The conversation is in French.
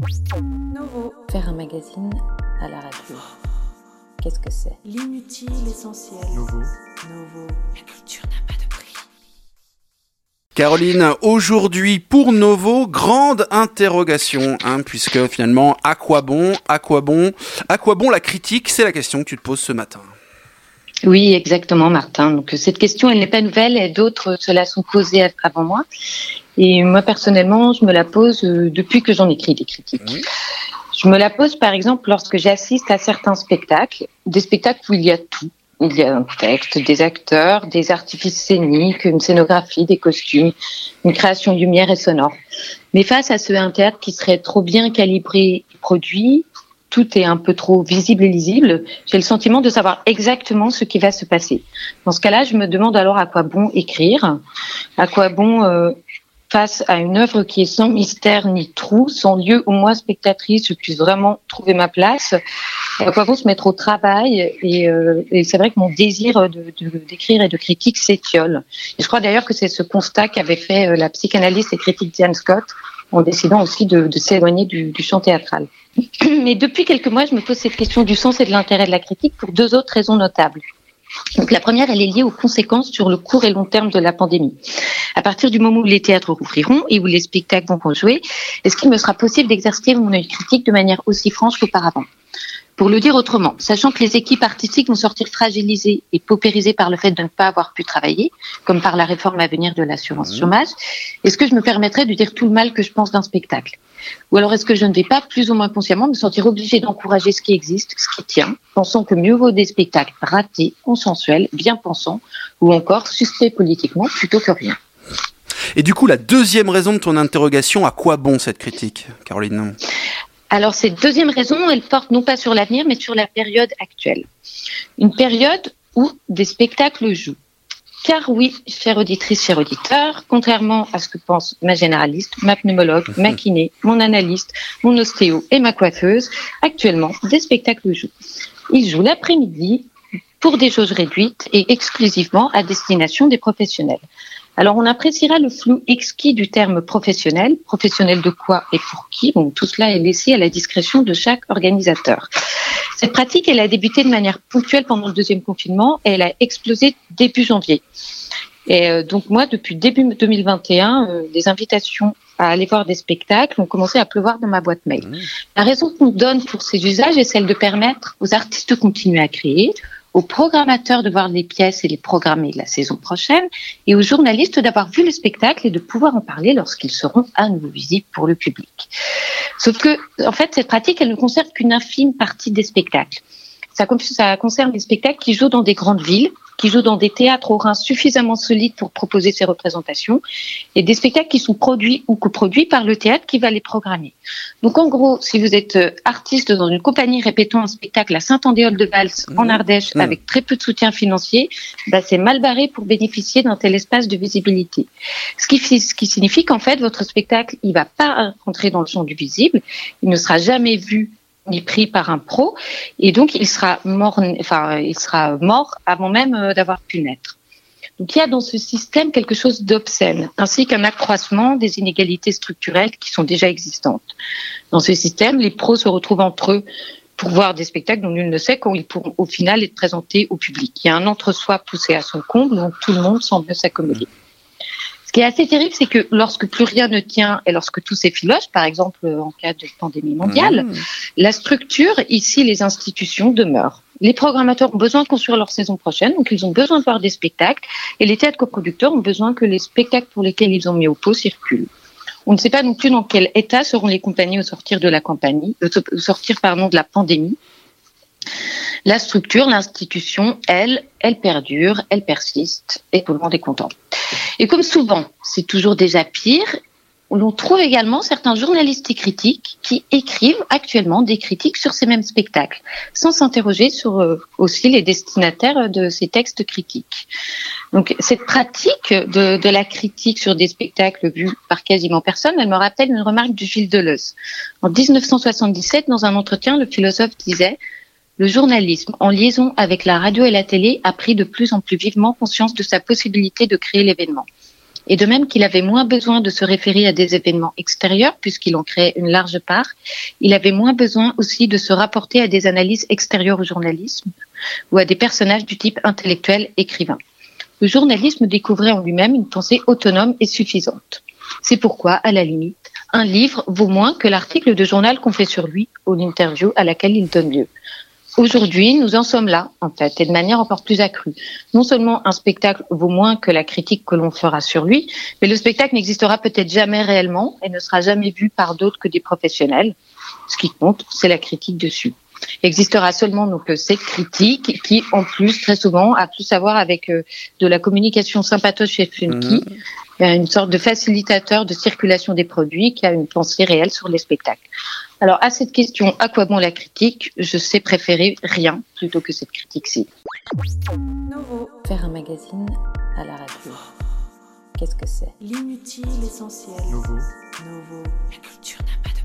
Novo. Faire un magazine à la radio. Qu'est-ce que c'est? L'inutile essentiel. Nouveau. Novo. La culture n'a pas de prix. Caroline, aujourd'hui pour Novo, grande interrogation, hein, puisque finalement, à quoi bon, à quoi bon, à quoi bon la critique, c'est la question que tu te poses ce matin. Oui, exactement, Martin. Donc cette question, elle n'est pas nouvelle et d'autres se la sont posées avant moi. Et moi, personnellement, je me la pose euh, depuis que j'en écris des critiques. Oui. Je me la pose, par exemple, lorsque j'assiste à certains spectacles, des spectacles où il y a tout. Il y a un texte, des acteurs, des artifices scéniques, une scénographie, des costumes, une création lumière et sonore. Mais face à ce un théâtre qui serait trop bien calibré et produit, tout est un peu trop visible et lisible, j'ai le sentiment de savoir exactement ce qui va se passer. Dans ce cas-là, je me demande alors à quoi bon écrire, à quoi bon euh, face à une œuvre qui est sans mystère ni trou, sans lieu où moi, spectatrice, je puisse vraiment trouver ma place. À quoi bon se mettre au travail Et, euh, et c'est vrai que mon désir de, de- d'écrire et de critique s'étiole. Et je crois d'ailleurs que c'est ce constat qu'avait fait euh, la psychanalyste et critique Diane Scott en décidant aussi de, de s'éloigner du, du champ théâtral. Mais depuis quelques mois, je me pose cette question du sens et de l'intérêt de la critique pour deux autres raisons notables. Donc la première, elle est liée aux conséquences sur le court et long terme de la pandémie. À partir du moment où les théâtres rouvriront et où les spectacles vont rejouer, est-ce qu'il me sera possible d'exercer mon œil critique de manière aussi franche qu'auparavant? Pour le dire autrement, sachant que les équipes artistiques vont sortir fragilisées et paupérisées par le fait de ne pas avoir pu travailler, comme par la réforme à venir de l'assurance Mhm. chômage, est-ce que je me permettrais de dire tout le mal que je pense d'un spectacle? Ou alors est-ce que je ne vais pas, plus ou moins consciemment, me sentir obligée d'encourager ce qui existe, ce qui tient, pensant que mieux vaut des spectacles ratés, consensuels, bien pensants, ou encore suspects politiquement plutôt que rien? Et du coup, la deuxième raison de ton interrogation, à quoi bon cette critique, Caroline? Alors, cette deuxième raison, elle porte non pas sur l'avenir, mais sur la période actuelle. Une période où des spectacles jouent. Car oui, chère auditrice, cher auditeur, contrairement à ce que pense ma généraliste, ma pneumologue, ma kiné, mon analyste, mon ostéo et ma coiffeuse, actuellement, des spectacles jouent. Ils jouent l'après-midi pour des choses réduites et exclusivement à destination des professionnels. Alors, on appréciera le flou exquis du terme professionnel. Professionnel de quoi et pour qui? Bon, tout cela est laissé à la discrétion de chaque organisateur. Cette pratique, elle a débuté de manière ponctuelle pendant le deuxième confinement et elle a explosé début janvier. Et euh, donc moi, depuis début 2021, euh, les invitations à aller voir des spectacles ont commencé à pleuvoir dans ma boîte mail. Mmh. La raison qu'on donne pour ces usages est celle de permettre aux artistes de continuer à créer, aux programmateurs de voir les pièces et les programmer la saison prochaine, et aux journalistes d'avoir vu le spectacle et de pouvoir en parler lorsqu'ils seront à nouveau visibles pour le public. Sauf que, en fait, cette pratique, elle ne concerne qu'une infime partie des spectacles. Ça, con- ça concerne les spectacles qui jouent dans des grandes villes, qui jouent dans des théâtres au rein suffisamment solides pour proposer ces représentations, et des spectacles qui sont produits ou coproduits par le théâtre qui va les programmer. Donc en gros, si vous êtes euh, artiste dans une compagnie répétant un spectacle à Saint-Andéol de Valls en Mmh. Ardèche Mmh. avec très peu de soutien financier, bah, c'est mal barré pour bénéficier d'un tel espace de visibilité. Ce qui, ce qui signifie qu'en fait, votre spectacle, il va pas rentrer dans le champ du visible, il ne sera jamais vu ni pris par un pro, et donc il sera mort, enfin, il sera mort avant même euh, d'avoir pu naître. Donc il y a dans ce système quelque chose d'obscène, ainsi qu'un accroissement des inégalités structurelles qui sont déjà existantes. Dans ce système, les pros se retrouvent entre eux pour voir des spectacles dont nul ne sait quand ils pourront au final être présentés au public. Il y a un entre-soi poussé à son comble, donc tout le monde semble s'accommoder. Qui est assez terrible, c'est que lorsque plus rien ne tient et lorsque tout s'effiloche, par exemple en cas de pandémie mondiale, Mmh. la structure, ici les institutions, demeurent. Les programmateurs ont besoin de construire leur saison prochaine, donc ils ont besoin de voir des spectacles, et les théâtres coproducteurs ont besoin que les spectacles pour lesquels ils ont mis au pot circulent. On ne sait pas non plus dans quel état seront les compagnies au sortir de la campagne, euh, sortir pardon de la pandémie. La structure, l'institution, elle, elle perdure, elle persiste, et tout le monde est content. Et comme souvent, c'est toujours déjà pire, l'on trouve également certains journalistes et critiques qui écrivent actuellement des critiques sur ces mêmes spectacles, sans s'interroger sur euh, aussi les destinataires de ces textes critiques. Donc cette pratique de, de la critique sur des spectacles vus par quasiment personne, elle me rappelle une remarque de Gilles Deleuze. En 1977, dans un entretien, le philosophe disait le journalisme, en liaison avec la radio et la télé, a pris de plus en plus vivement conscience de sa possibilité de créer l'événement. Et de même qu'il avait moins besoin de se référer à des événements extérieurs, puisqu'il en créait une large part, il avait moins besoin aussi de se rapporter à des analyses extérieures au journalisme ou à des personnages du type intellectuel écrivain. Le journalisme découvrait en lui-même une pensée autonome et suffisante. C'est pourquoi, à la limite, un livre vaut moins que l'article de journal qu'on fait sur lui ou l'interview à laquelle il donne lieu. Aujourd'hui, nous en sommes là, en fait, et de manière encore plus accrue. Non seulement un spectacle vaut moins que la critique que l'on fera sur lui, mais le spectacle n'existera peut-être jamais réellement et ne sera jamais vu par d'autres que des professionnels. Ce qui compte, c'est la critique dessus. Il existera seulement donc cette critique qui, en plus, très souvent, a plus à voir avec euh, de la communication sympatoche chez funky, mmh. une sorte de facilitateur de circulation des produits qui a une pensée réelle sur les spectacles. Alors, à cette question, à quoi bon la critique Je sais préférer rien plutôt que cette critique-ci. Faire un magazine à la radio. Qu'est-ce que c'est? L'inutile essentiel. Nouveau. Nouveau. La culture n'a pas de